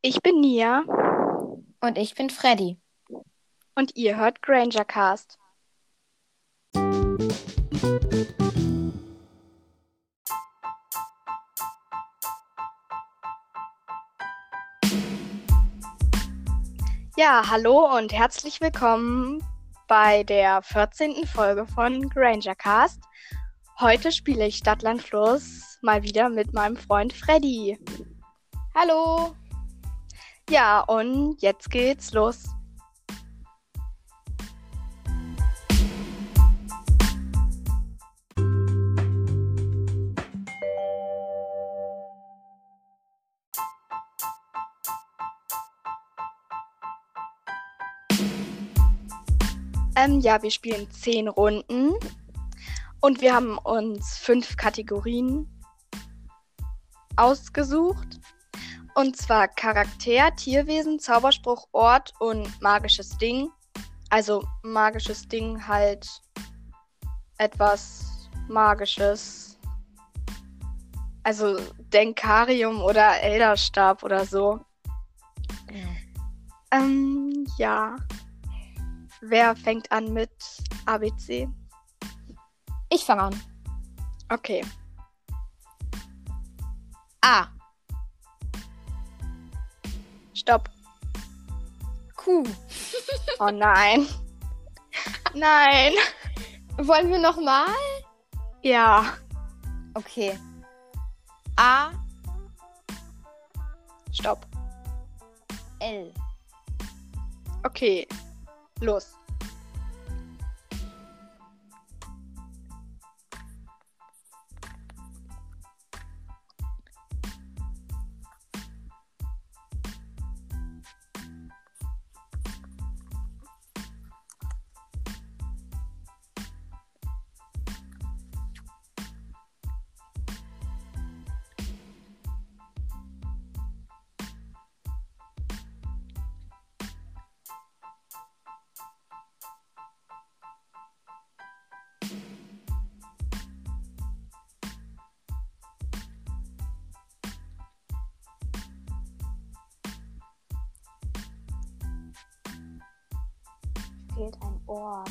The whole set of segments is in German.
Ich bin Nia Und ich bin Freddy. und ihr hört Granger Cast. Ja, hallo und herzlich willkommen bei der 14. Folge von Granger Cast. Heute spiele ich Stadtland Fluss mal wieder mit meinem Freund Freddy. Hallo. Ja, und jetzt geht's los. Ähm, ja, wir spielen zehn Runden und wir haben uns fünf Kategorien ausgesucht. Und zwar Charakter, Tierwesen, Zauberspruch, Ort und magisches Ding. Also magisches Ding halt etwas Magisches. Also Denkarium oder Elderstab oder so. Ähm, ja. Wer fängt an mit ABC? Ich fange an. Okay. A. Stopp. Q. Oh nein. nein. Wollen wir nochmal? Ja. Okay. A. Stopp. L. Okay. Los. Fehlt ein Ort.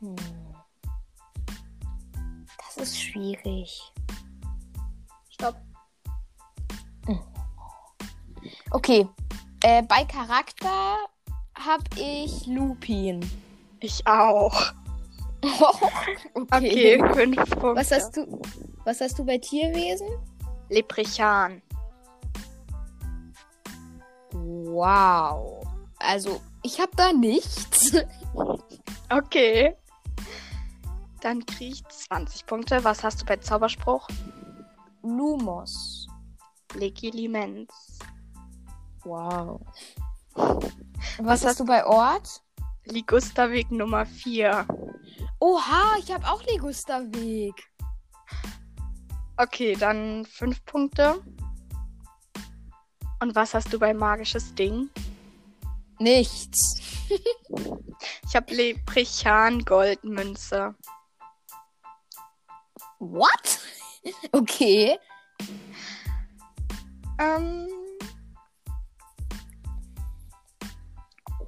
Hm. Das ist schwierig. Stopp. Okay. Äh, bei Charakter habe ich Lupin. Ich auch. okay. Okay, fünf Punkte. Was hast du? Was hast du bei Tierwesen? Leprichan. Wow. Also, ich habe da nichts. Okay. Dann krieg ich 20 Punkte. Was hast du bei Zauberspruch? Lumos. Legilimens. Wow. Was Was, hast- hast du bei Ort? Ligusterweg Nummer 4. Oha, ich habe auch Ligusterweg. Okay, dann 5 Punkte. Und was hast du bei magisches Ding? Nichts. Ich habe Leprichan Goldmünze. What? Okay. Ähm,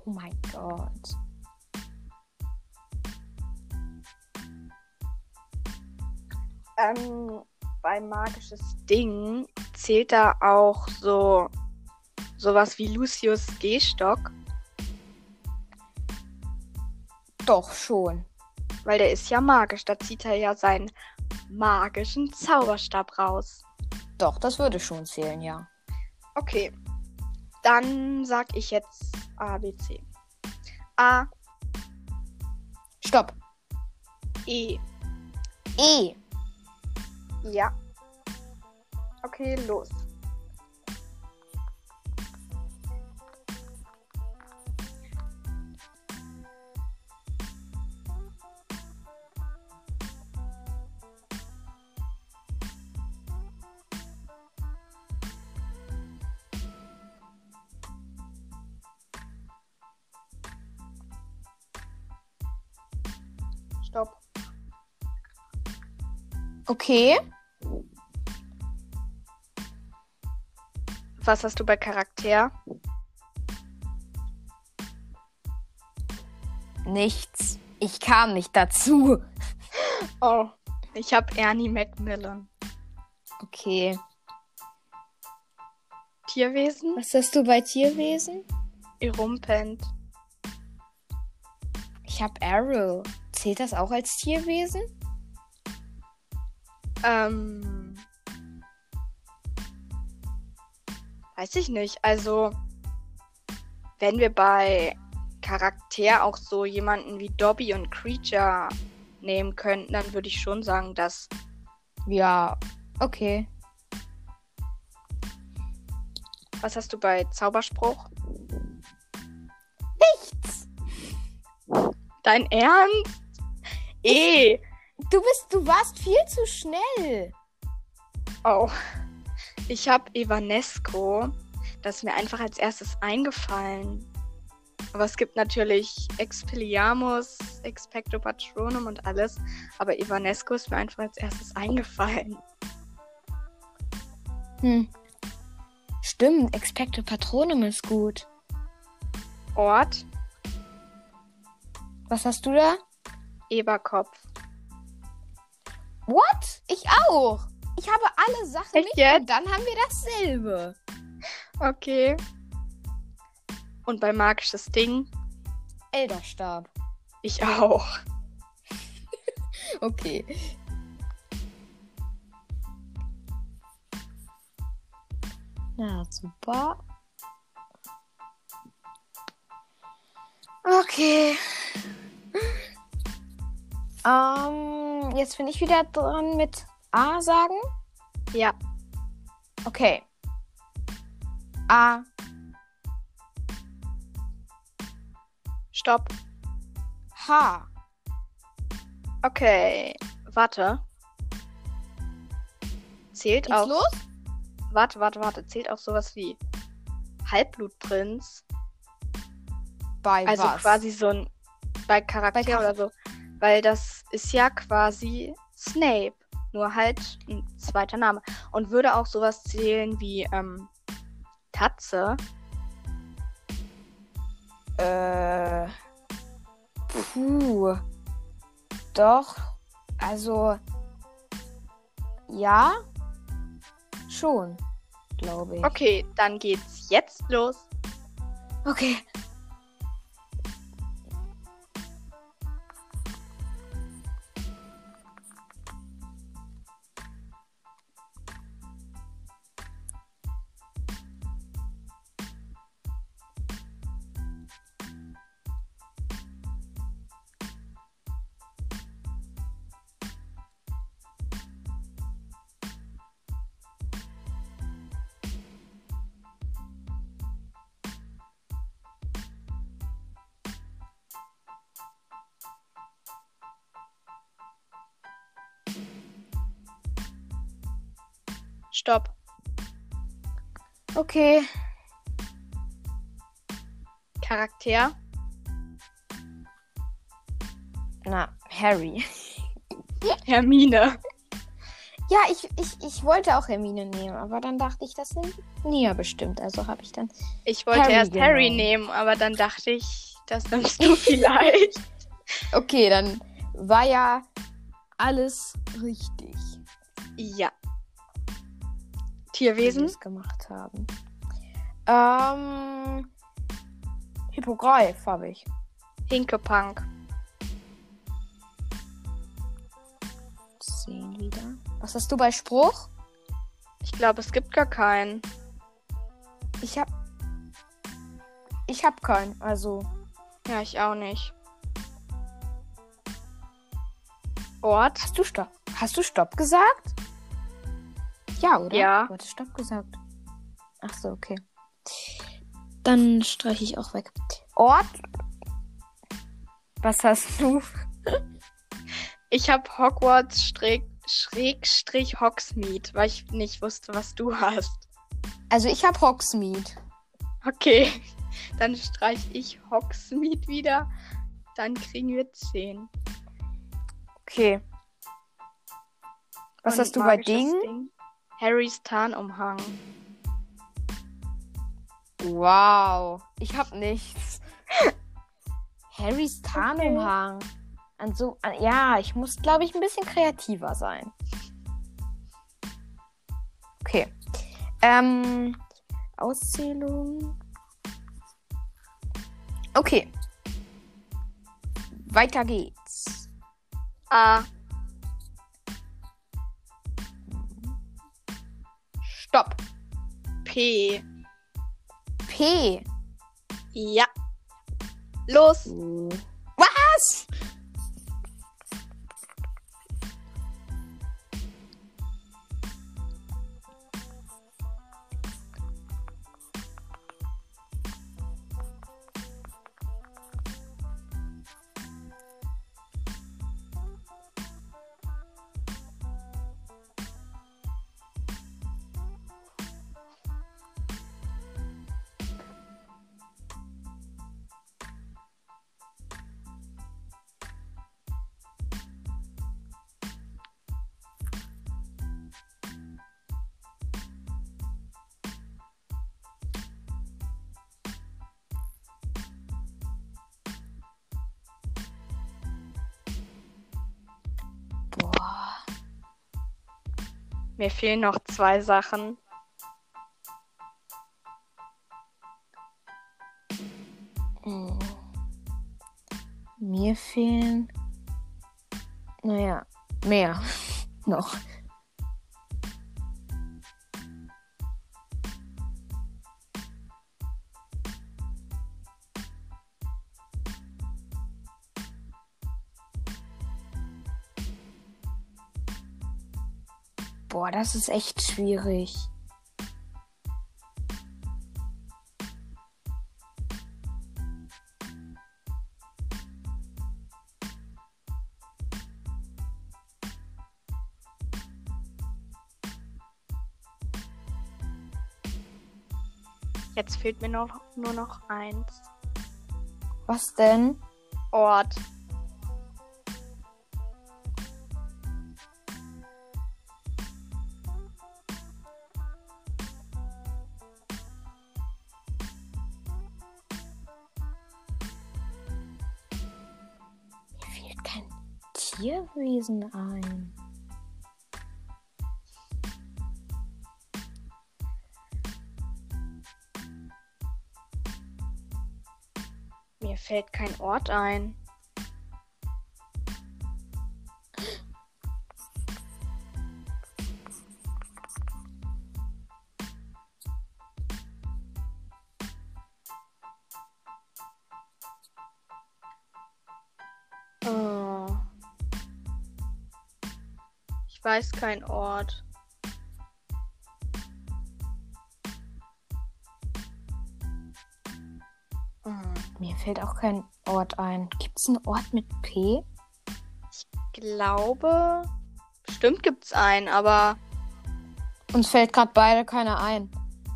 Oh mein Gott. Ähm, bei magisches Ding zählt da auch so sowas wie Lucius Gehstock, Doch schon. weil der ist ja magisch. Da zieht er ja seinen magischen Zauberstab raus. Doch, das würde schon zählen, ja. Okay. Dann sag ich jetzt A, B, C. A, Stopp. E. E. Ja. Okay, los. Okay. Was hast du bei Charakter? Nichts. Ich kam nicht dazu. Oh, ich habe Ernie Macmillan. Okay. Tierwesen? Was hast du bei Tierwesen? Erumpent. Ich habe Arrow. Zählt das auch als Tierwesen? Ähm. Weiß ich nicht. Also, wenn wir bei Charakter auch so jemanden wie Dobby und Creature nehmen könnten, dann würde ich schon sagen, dass. Ja. Okay. Was hast du bei Zauberspruch? Nichts. Dein Ernst? Eh. Du bist, du warst viel zu schnell. Oh. Ich habe Evanesco. Das ist mir einfach als erstes eingefallen. Aber es gibt natürlich Expelliarmus, Expecto Patronum und alles. Aber Evanesco ist mir einfach als erstes eingefallen. Hm. Stimmt, Expecto Patronum ist gut. Ort, Was hast du da? Eberkopf. What? Ich auch. Ich habe alle Sachen Echt nicht jetzt? und dann haben wir dasselbe. Okay. Und bei magisches Ding, Elderstab. ich auch. Okay. Na, super. Okay. Ähm, jetzt bin ich wieder dran mit A sagen. Ja. Okay. A. Stopp. H. Okay. Warte. Zählt Geht's auch. los? Warte, warte, warte. Zählt auch sowas wie Halbblutprinz. Bei Also was? quasi so ein. Bei Charakter Bei Char- oder so. Weil das ist ja quasi Snape. Nur halt ein zweiter Name. Und würde auch sowas zählen wie ähm, Tatze. Äh. Puh. Doch. Also. Ja. Schon. Glaube ich. Okay, dann geht's jetzt los. Okay. Stopp. Okay. Charakter. Na, Harry. Hermine. Ja, ich, ich, ich wollte auch Hermine nehmen, aber dann dachte ich, das sind Nia bestimmt. Also habe ich dann. Ich wollte Harry erst Harry genommen. nehmen, aber dann dachte ich, das nimmst du vielleicht. Okay, dann war ja alles richtig, ja. Tierwesen. es gemacht haben. Ähm. Hippogreif habe ich. Hinkepunk. Zehn wieder. Was hast du bei Spruch? Ich glaube, es gibt gar keinen. Ich hab. Ich hab keinen. Also. Ja, ich auch nicht. Ort. Hast du Stopp? Hast du Stopp gesagt? Ja, oder? Ja. Du hattest Stopp gesagt. Ach so, okay. Dann streiche ich auch weg. Ort? Was hast du? Ich habe Hogwarts Schräg, Schrägstrich Hogsmeade, weil ich nicht wusste, was du hast. Also ich hab Hogsmeade. Okay, dann streiche ich Hogsmeade wieder. Dann kriegen wir 10. Okay. Was Und hast du bei magisches Ding? Harrys Tarnumhang. Wow. Ich hab nichts. Harrys Tarnumhang. An so, an, ja, ich muss, glaube ich, ein bisschen kreativer sein. Okay. Ähm, Auszählung. Okay. Weiter geht's. A. Stopp. P. P. Ja. Los. Was? Mir fehlen noch zwei Sachen. Hm. Mir fehlen. Naja, mehr. Noch. Das ist echt schwierig. Jetzt fehlt mir noch, nur noch eins. Was denn? Ort. Tierwesen ein. Mir fällt kein Ort ein. Weiß kein Ort. Hm. Mir fällt auch kein Ort ein. Gibt es einen Ort mit P? glaube, bestimmt gibt's einen, aber Uns fällt gerade beide keiner ein.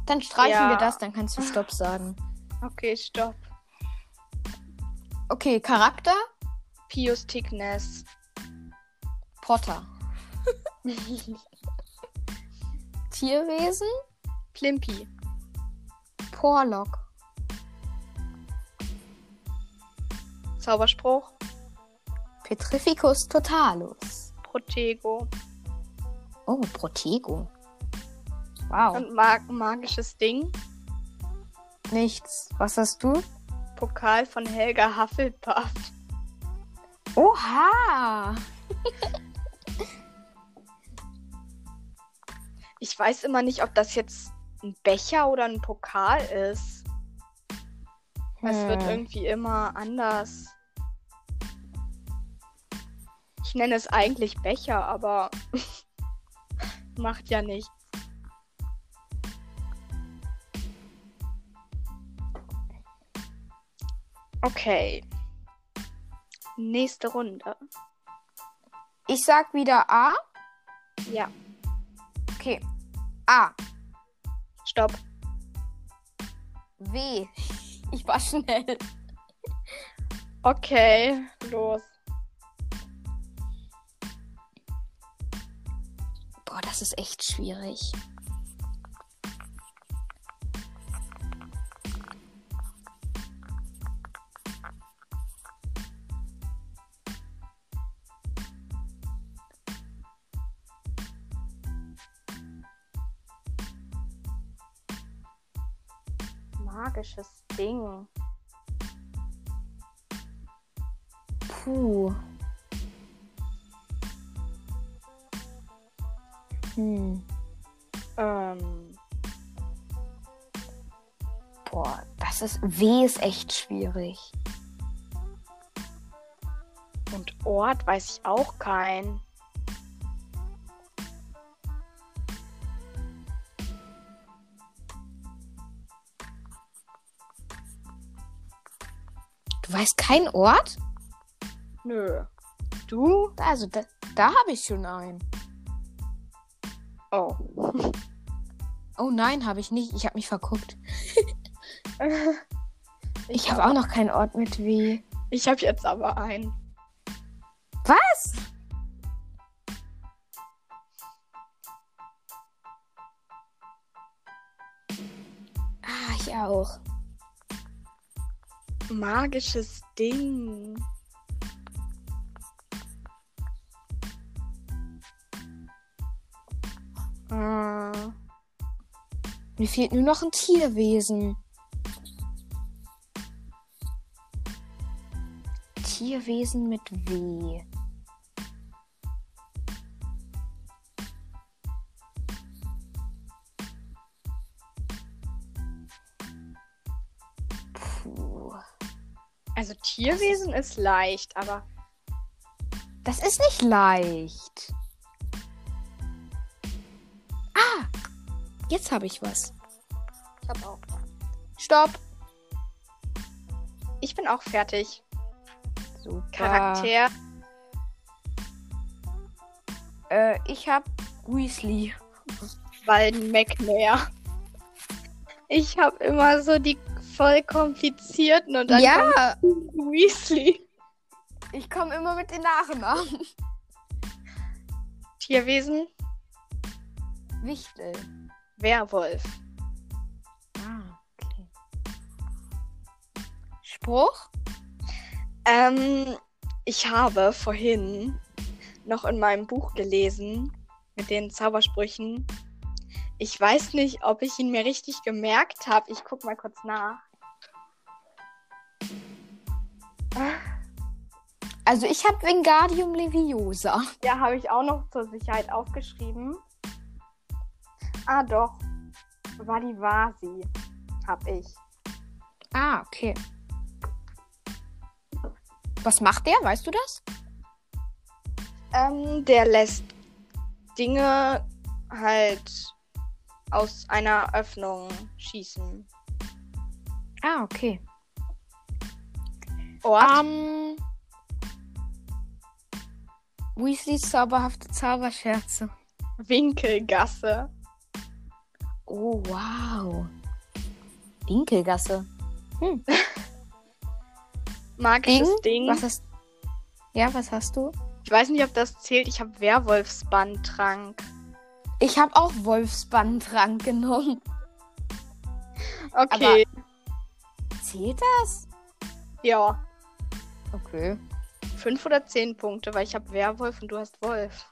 Dann streichen Ja. wir das, dann kannst du Stopp sagen. okay, stopp. Okay, Charakter? Pius Tignes. Potter. Tierwesen? Plimpi. Porlock. Zauberspruch. Petrificus totalus. Protego. Oh, Protego. Wow. Und mag magisches Ding. Nichts. Was hast du? Pokal von Helga Hufflepuff. Oha! Ich weiß immer nicht, ob das jetzt ein Becher oder ein Pokal ist. Es wird Hm. irgendwie immer anders. Ich nenne es eigentlich Becher, aber macht ja nichts. Okay. Nächste Runde. Ich sag wieder A. Ja, Okay. A. stopp. W. Ich war schnell. Okay, los. Boah, das ist echt schwierig. Magisches Ding. Puh. Hm. Ähm, Boah, das ist. W ist echt schwierig. und Ort weiß ich auch kein. Du weißt keinen Ort? Nö. Du? Also, da, da habe ich schon einen. Oh. Oh nein, habe ich nicht. Ich habe mich verguckt. Ich habe auch noch keinen Ort mit W. Ich habe jetzt aber einen. Was? Ah, ich auch. Magisches Ding. Äh, Mir fehlt nur noch ein Tierwesen. Tierwesen mit W. Tierwesen ist leicht, aber Das ist nicht leicht. Ah! Jetzt habe ich was. ich habe auch. Stopp! Ich bin auch fertig. Super. Charakter. Äh, ich habe Weasley. Walden McNair. Ich habe immer so die voll komplizierten und dann Ja, Weasley. ich komme immer mit den Nachnamen. Tierwesen, Wichtel. Werwolf. Ah, okay. Spruch? Ähm, ich habe vorhin noch in meinem Buch gelesen mit den Zaubersprüchen. Ich weiß nicht, ob ich ihn mir richtig gemerkt habe. Ich guck mal kurz nach. Also ich habe Wingardium Leviosa. Ja, habe ich auch noch zur Sicherheit aufgeschrieben. Ah, doch. Vadivasi hab ich. Ah, okay. Was macht der? Weißt du das? Ähm, der lässt Dinge halt aus einer Öffnung schießen. Ah, okay. Ort. Ähm. Weasleys zauberhafte Zauberscherze. Winkelgasse. Oh, wow. Winkelgasse. Magisches Ding. Was hast Ja, was hast du? Ich weiß nicht, ob das zählt. Ich habe Werwolfsbandtrank. Ich habe auch Wolfsbandtrank genommen. Okay. Zählt das? ja. Okay. Fünf oder zehn Punkte, weil ich habe Werwolf und du hast Wolf.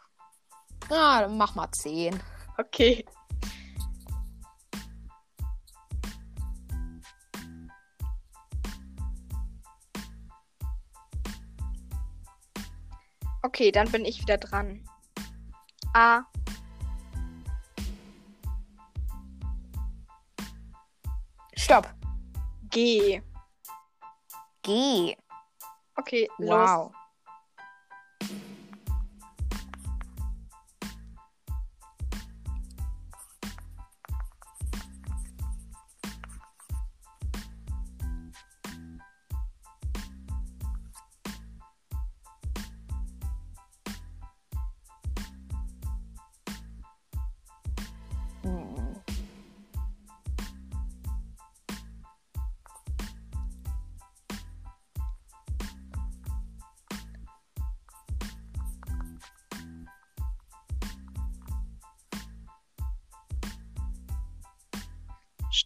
Ah, dann mach mal 10. Okay. Okay, dann bin ich wieder dran. A. Stopp. G. G. Okay, los. Wow. Hm.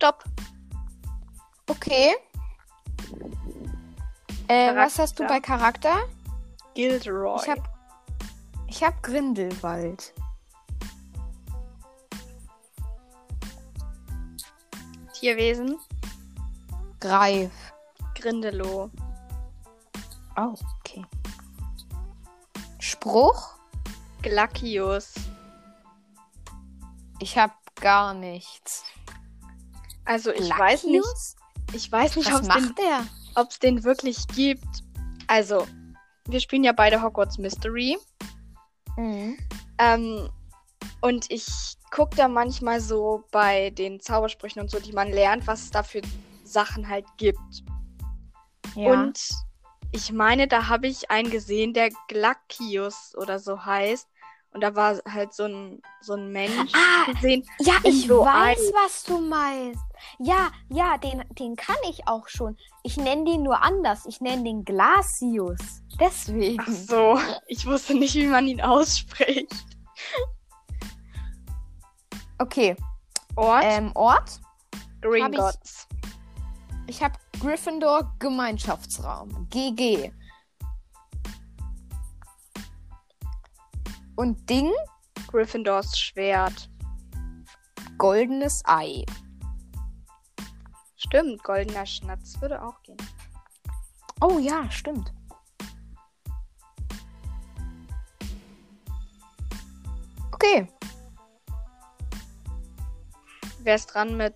Stopp. Okay. Äh, was hast du bei Charakter? Gilderoy. Ich hab. Ich hab Grindelwald. Tierwesen. Greif. Grindelow. Oh, okay. Spruch? Glackius. Ich hab gar nichts. Also ich weiß nicht, ich weiß nicht, ob es den, den wirklich gibt. Also, wir spielen ja beide Hogwarts Mystery. Mhm. Ähm, und ich gucke da manchmal so bei den Zaubersprüchen und so, die man lernt, was es da für Sachen halt gibt. Ja. Und ich meine, da habe ich einen gesehen, der Glackius oder so heißt. Und da war halt so ein, so ein Mensch Ah, gesehen. ja, ich so weiß, Ei. was du meinst. Ja, ja, den, den kann ich auch schon. Ich nenne den nur anders. Ich nenne den Glacius. Deswegen. Ach so, ich wusste nicht, wie man ihn ausspricht. Okay. Ort? Ähm, Ort? hab ich- Gringotts. Ich habe Gryffindor Gemeinschaftsraum. GG. Und Ding? Gryffindors Schwert. Goldenes Ei. Stimmt, goldener Schnatz würde auch gehen. Oh ja, stimmt. Okay. Wer ist dran mit.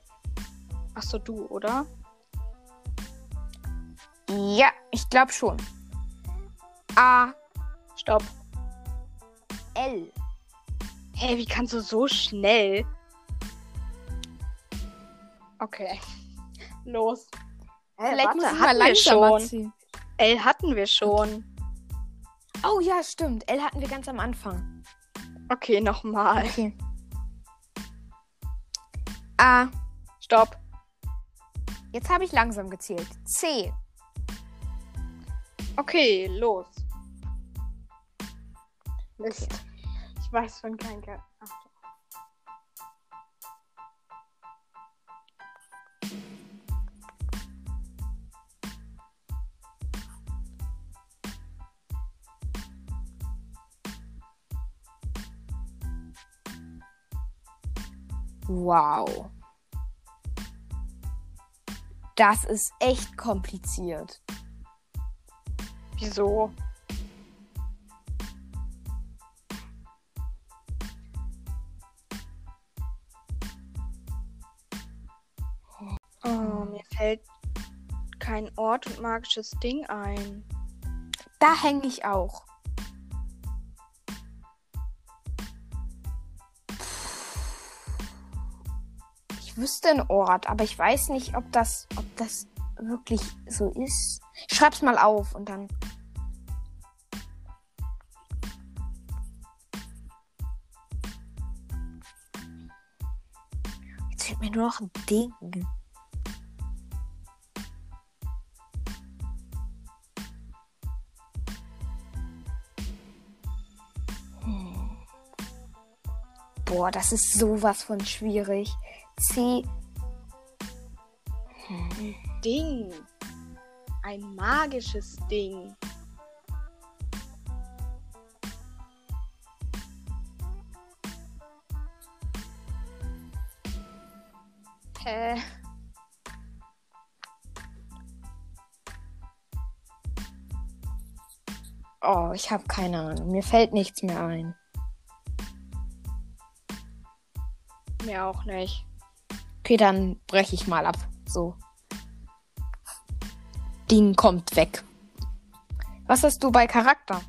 Ach so, du, oder? Ja, ich glaube schon. A. Stopp. L. Hey, wie kannst du so schnell? Okay. Los. Vielleicht muss ich mal hatten wir langsamer schon. ziehen. L hatten wir schon. Oh ja, stimmt. L hatten wir ganz am Anfang. Okay, nochmal. Okay. A. Stopp. Jetzt habe ich langsam gezählt. C. Okay, los. Mist. Ich weiß von keinem Wow. Das ist echt kompliziert. Wieso? Oh, mir fällt kein Ort und magisches Ding ein. Da hänge ich auch. Ich wüsste einen Ort, aber ich weiß nicht, ob das, ob das wirklich so ist. Ich schreib's mal auf und dann. Jetzt fehlt mir nur noch ein Ding. Boah, das ist sowas von schwierig. C. Ding. Ein magisches Ding. Hä? Oh, ich habe keine Ahnung. Mir fällt nichts mehr ein. Mir auch nicht. Okay, dann breche ich mal ab. So. Ding kommt weg. Was hast du bei Charakter?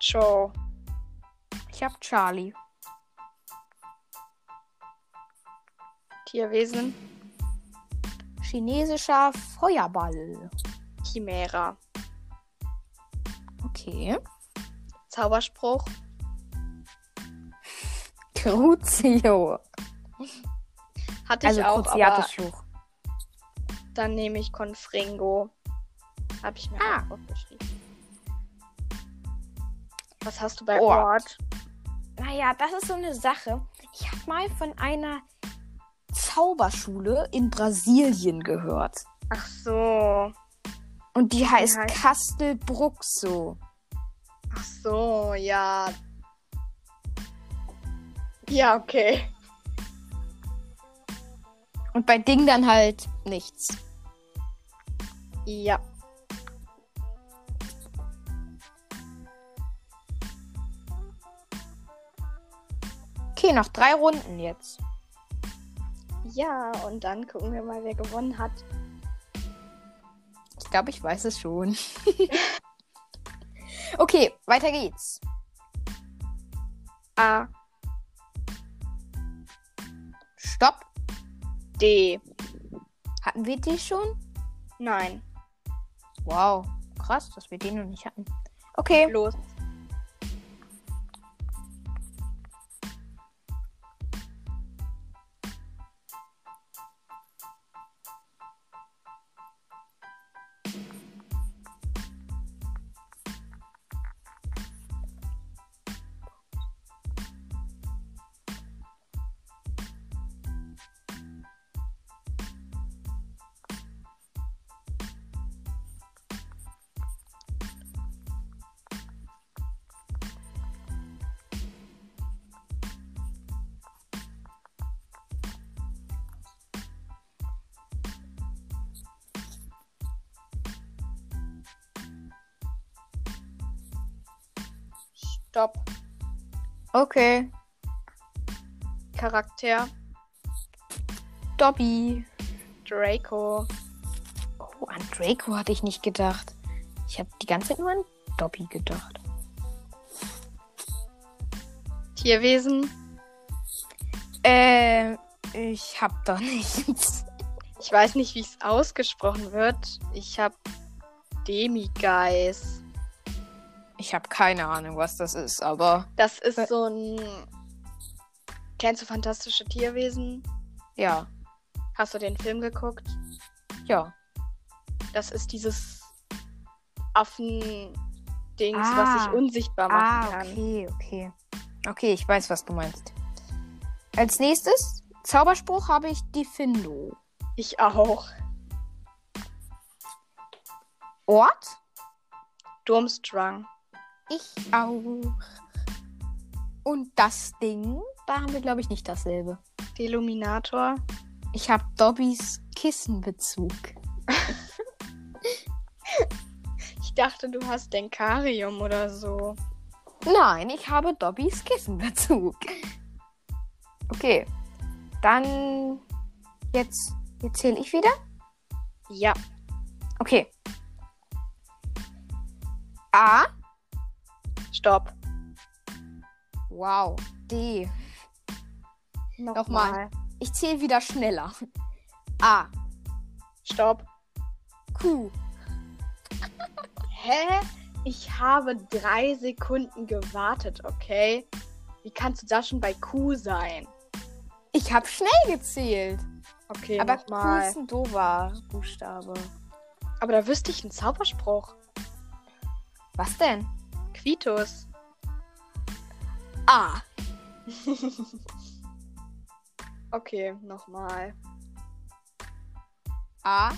Joe. Ich habe Charlie. Tierwesen. Chinesischer Feuerball. Chimera. Okay. Zauberspruch. Crucio. Hatte Also ich auch, aber Cruciatus-Fluch. dann nehme ich Confringo. Habe ich mir Ah. auch aufgeschrieben. Was hast du bei Ort. Ort? Naja, das ist so eine Sache. Ich habe mal von einer Zauberschule in Brasilien gehört. Ach so. Und die heißt heißt- Castel Bruxo. Ach so, ja. Ja, okay. Und bei Ding dann halt nichts. Ja. Okay, noch drei Runden jetzt. Ja, und dann gucken wir mal, wer gewonnen hat. Ich glaube, ich weiß es schon. okay, weiter geht's. A, Stopp. D. Hatten wir die schon? Nein. Wow, krass, dass wir den noch nicht hatten. Okay. Los. Stopp. Okay. Charakter. Dobby. Draco. Oh, an Draco hatte ich nicht gedacht. Ich habe die ganze Zeit nur an Dobby gedacht. Tierwesen. Ähm, ich hab da nichts. Ich weiß nicht, wie es ausgesprochen wird. Ich habe Demigeist. Ich habe keine Ahnung, was das ist, aber Das ist Ä- so ein. Kennst du fantastische Tierwesen? ja, Hast du den Film geguckt? ja. Das ist dieses Affen-Dings, Ah. was sich unsichtbar machen Ah, kann. okay, okay. Okay, ich weiß, was du meinst. Als nächstes, Zauberspruch habe ich Diffindo. Ich auch. Ort? Durmstrang. Ich auch. Und das Ding, da haben wir, glaube ich, nicht dasselbe. Deluminator. Ich habe Dobbys Kissenbezug. Ich dachte, du hast Denkarium oder so. Nein, ich habe Dobbys Kissenbezug. Okay. Dann jetzt, jetzt zähle ich wieder. Ja. Okay. A. Stopp. Wow. D. Nochmal. Ich zähle wieder schneller. A. Stopp. Q. Hä? Ich habe drei Sekunden gewartet, okay? Wie kannst du da schon bei Q sein? Ich habe schnell gezählt. Okay, Aber Q nochmal. ist ein doofer Buchstabe. Aber da wüsste ich einen Zauberspruch. Was denn? Quitus. A. Okay, nochmal. A.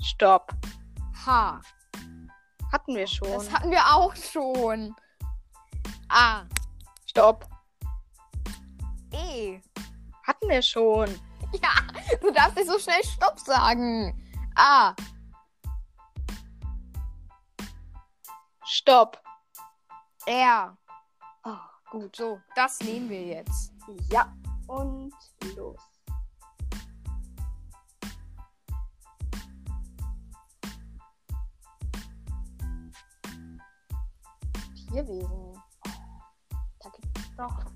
Stopp. H. Hatten wir schon. Das hatten wir auch schon. A. Stopp. E. Hatten wir schon. Ja, du darfst nicht so schnell Stopp sagen. A. Stopp. R. Oh, Gut, so, das nehmen wir jetzt. ja. Und los. Tierwesen. Da gibt es doch.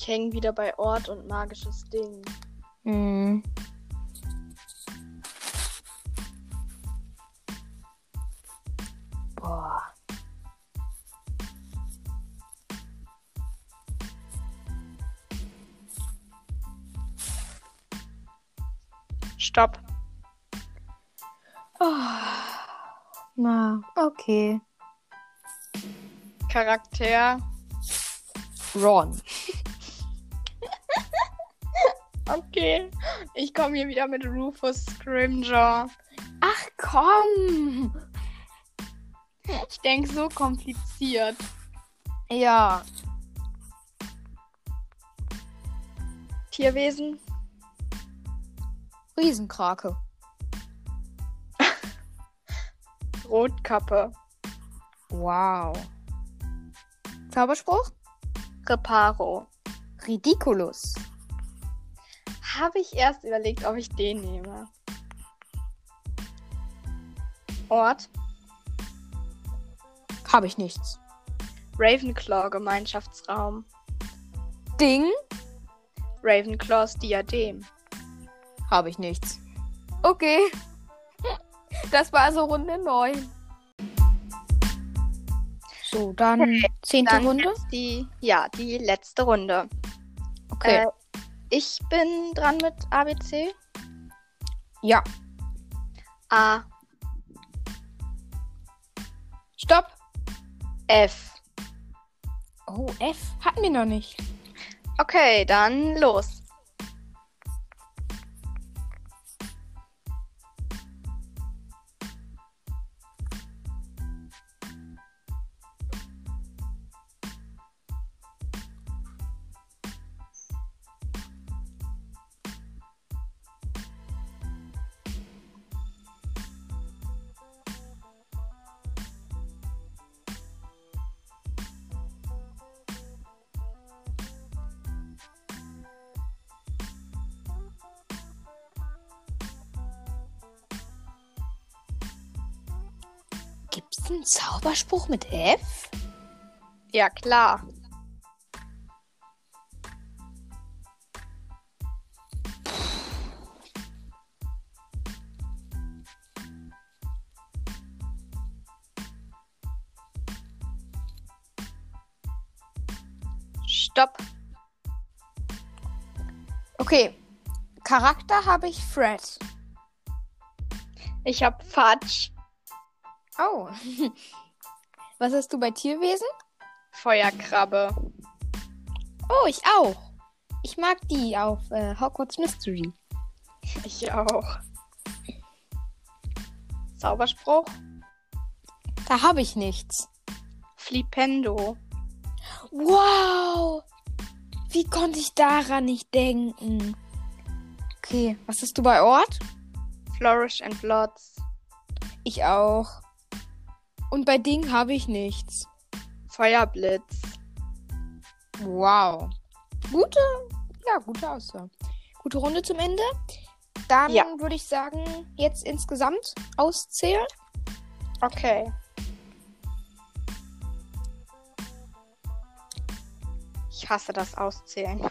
Ich hänge wieder bei Ort und magisches Ding. Hm. Boah. Stopp. Oh. Na, okay. Charakter. Ron. Okay. Ich komme hier wieder mit Rufus Scrimgeour. Ach komm. Ich denke, so kompliziert. Ja. Tierwesen. Riesenkrake. Rotkappe. Wow. Zauberspruch? Reparo. Ridiculous. Habe ich erst überlegt, ob ich den nehme. Ort. Habe ich nichts. Ravenclaw Gemeinschaftsraum. Ding? Ravenclaws Diadem. Habe ich nichts. Okay. Das war also Runde 9. So, dann zehnte Dann Runde. die, ja, die letzte Runde. Okay. Äh, ich bin dran mit ABC. ja. A, Stopp. F. Oh, F hatten wir noch nicht. Okay, dann los. Gibt es einen Zauberspruch mit F? Ja, klar. Stopp. Okay. Charakter habe ich Fred. Ich hab Fatsch. Oh. Was hast du bei Tierwesen? Feuerkrabbe. Oh, ich auch. Ich mag die auf äh, Hogwarts Mystery. Ich auch. Zauberspruch. Da habe ich nichts. Flipendo. Wow! Wie konnte ich daran nicht denken? Okay, was hast du bei Ort? Flourish and Blots. Ich auch. Und bei Ding habe ich nichts. Feuerblitz. Wow. Gute, ja, gute Auswahl. Gute Runde zum Ende. Dann Ja. würde ich sagen, jetzt insgesamt auszählen. Okay. Ich hasse das Auszählen.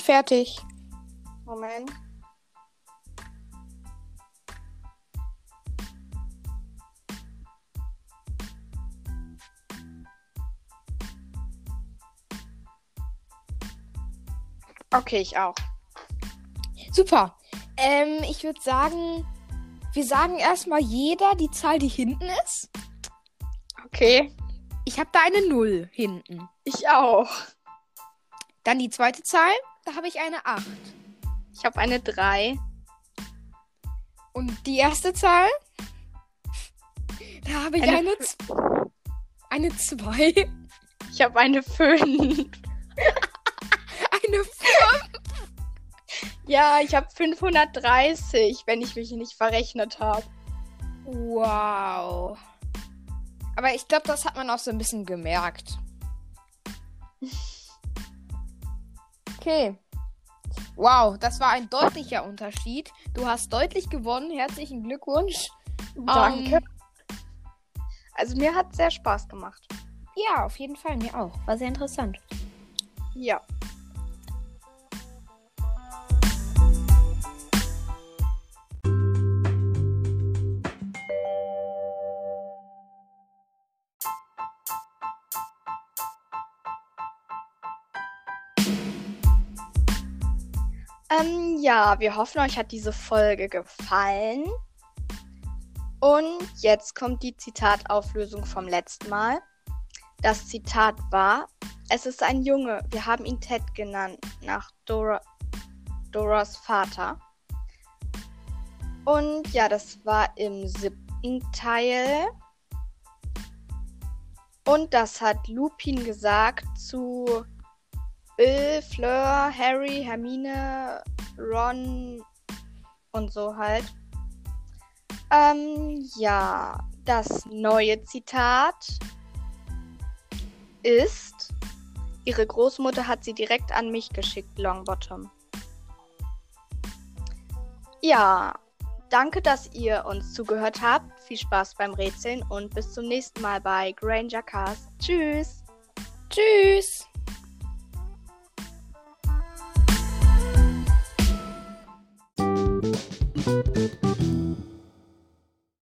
Bin fertig. Moment. Okay, ich auch. Super. Ähm, ich würde sagen, wir sagen erstmal jeder die Zahl, die hinten ist. Okay, Ich habe da eine 0 hinten. ich auch. Dann die zweite Zahl, da habe ich eine 8. Ich habe eine 3. Und die erste Zahl, da habe ich Eine eine, Z- eine 2. Ich habe eine 5. Eine 5. ja, ich habe 530, wenn ich mich nicht verrechnet habe. Wow. Aber ich glaube, das hat man auch so ein bisschen gemerkt. Okay. Wow, das war ein deutlicher Unterschied. Du hast deutlich gewonnen. Herzlichen Glückwunsch. Danke. Um, also mir hat es sehr Spaß gemacht. Ja, auf jeden Fall. Mir auch. War sehr interessant. Ja. Ähm, ja, wir hoffen, euch hat diese Folge gefallen. Und jetzt kommt die Zitatauflösung vom letzten Mal. Das Zitat war: Es ist ein Junge, wir haben ihn Ted genannt, nach Dora, Doras Vater. Und ja, das war im siebten Teil. Und das hat Lupin gesagt zu Bill, Fleur, Harry, Hermine, Ron und so halt. Ähm, ja, das neue Zitat ist, ihre Großmutter hat sie direkt an mich geschickt, Longbottom. Ja, danke, dass ihr uns zugehört habt. Viel Spaß beim Rätseln und bis zum nächsten Mal bei Granger Cast. Tschüss. Tschüss.